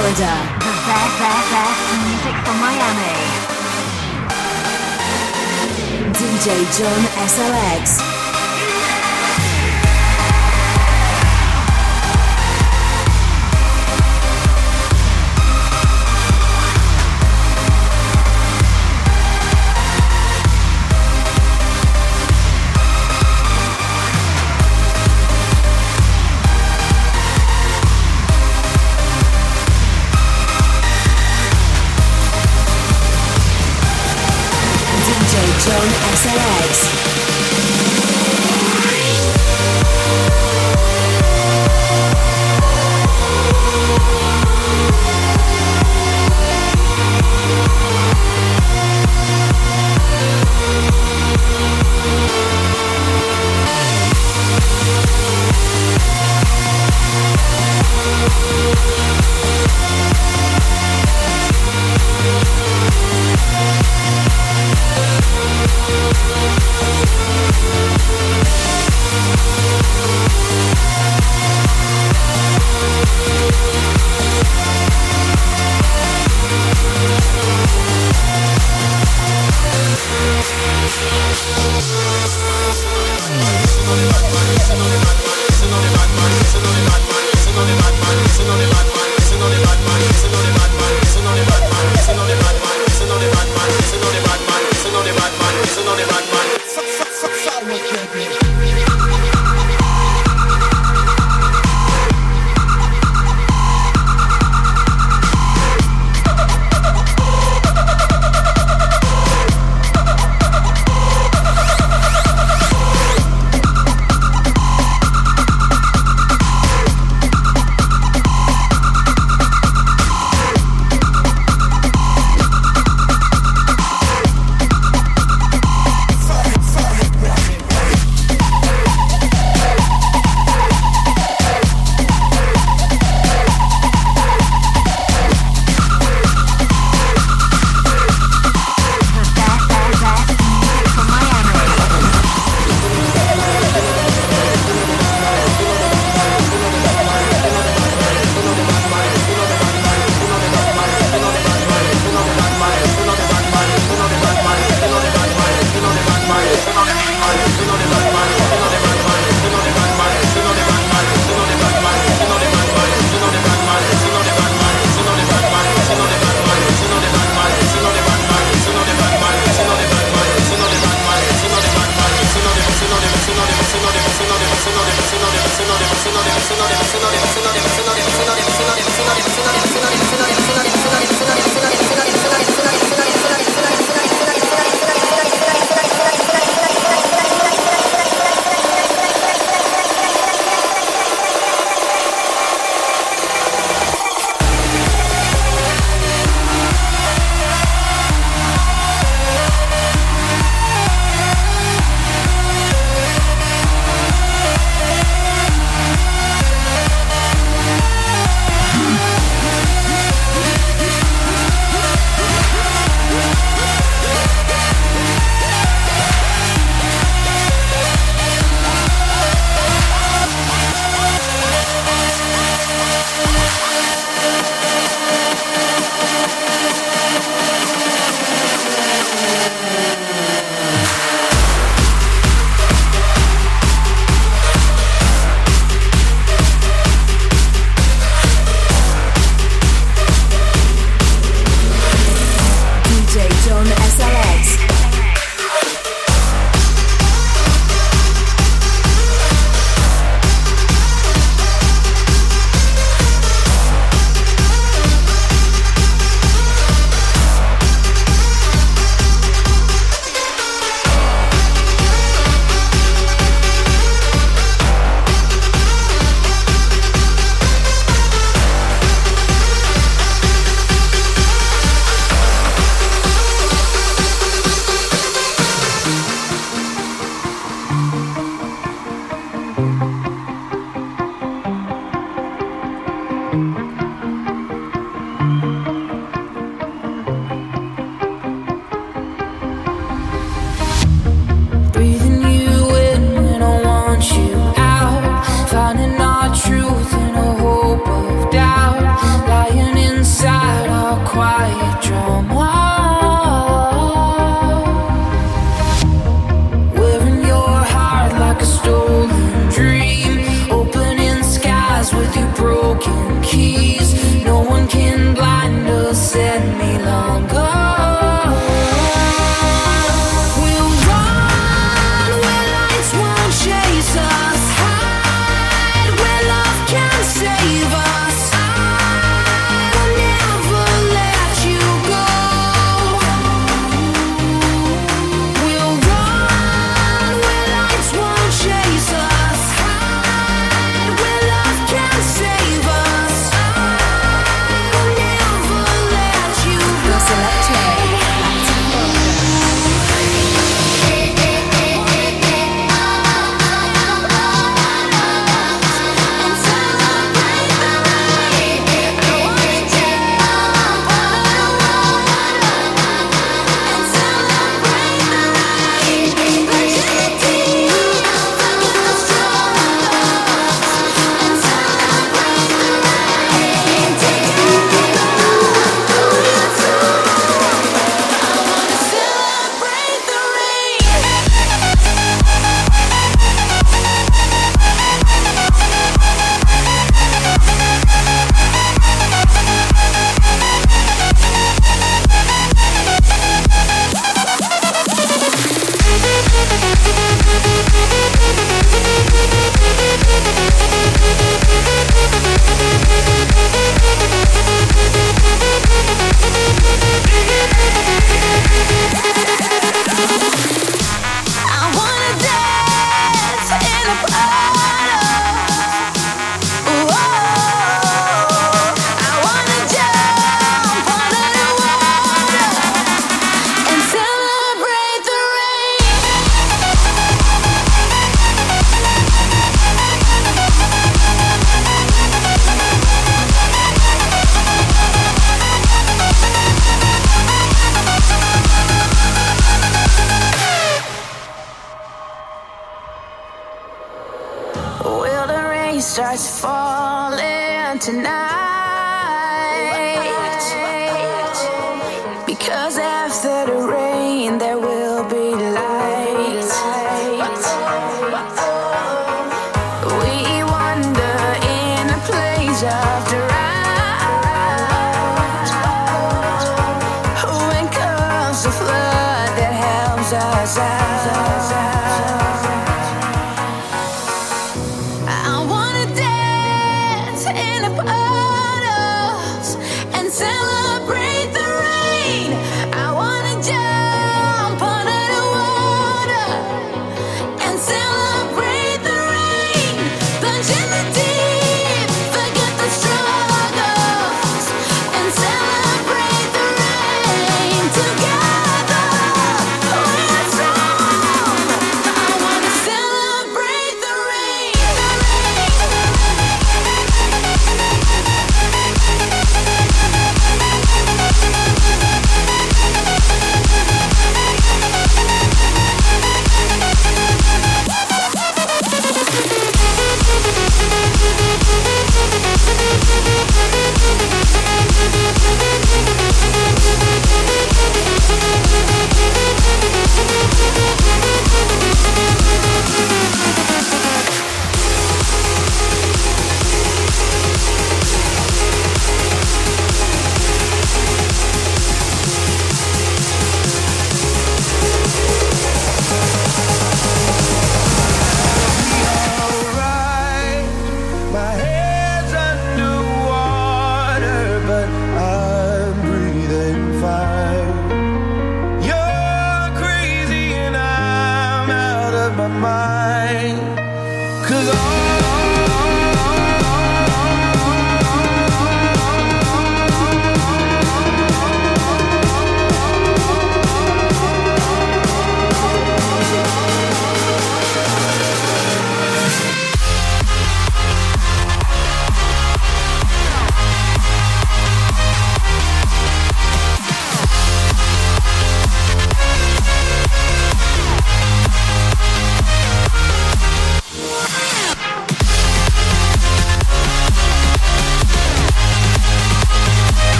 Florida. The best, best, best music from Miami. DJ John SLX.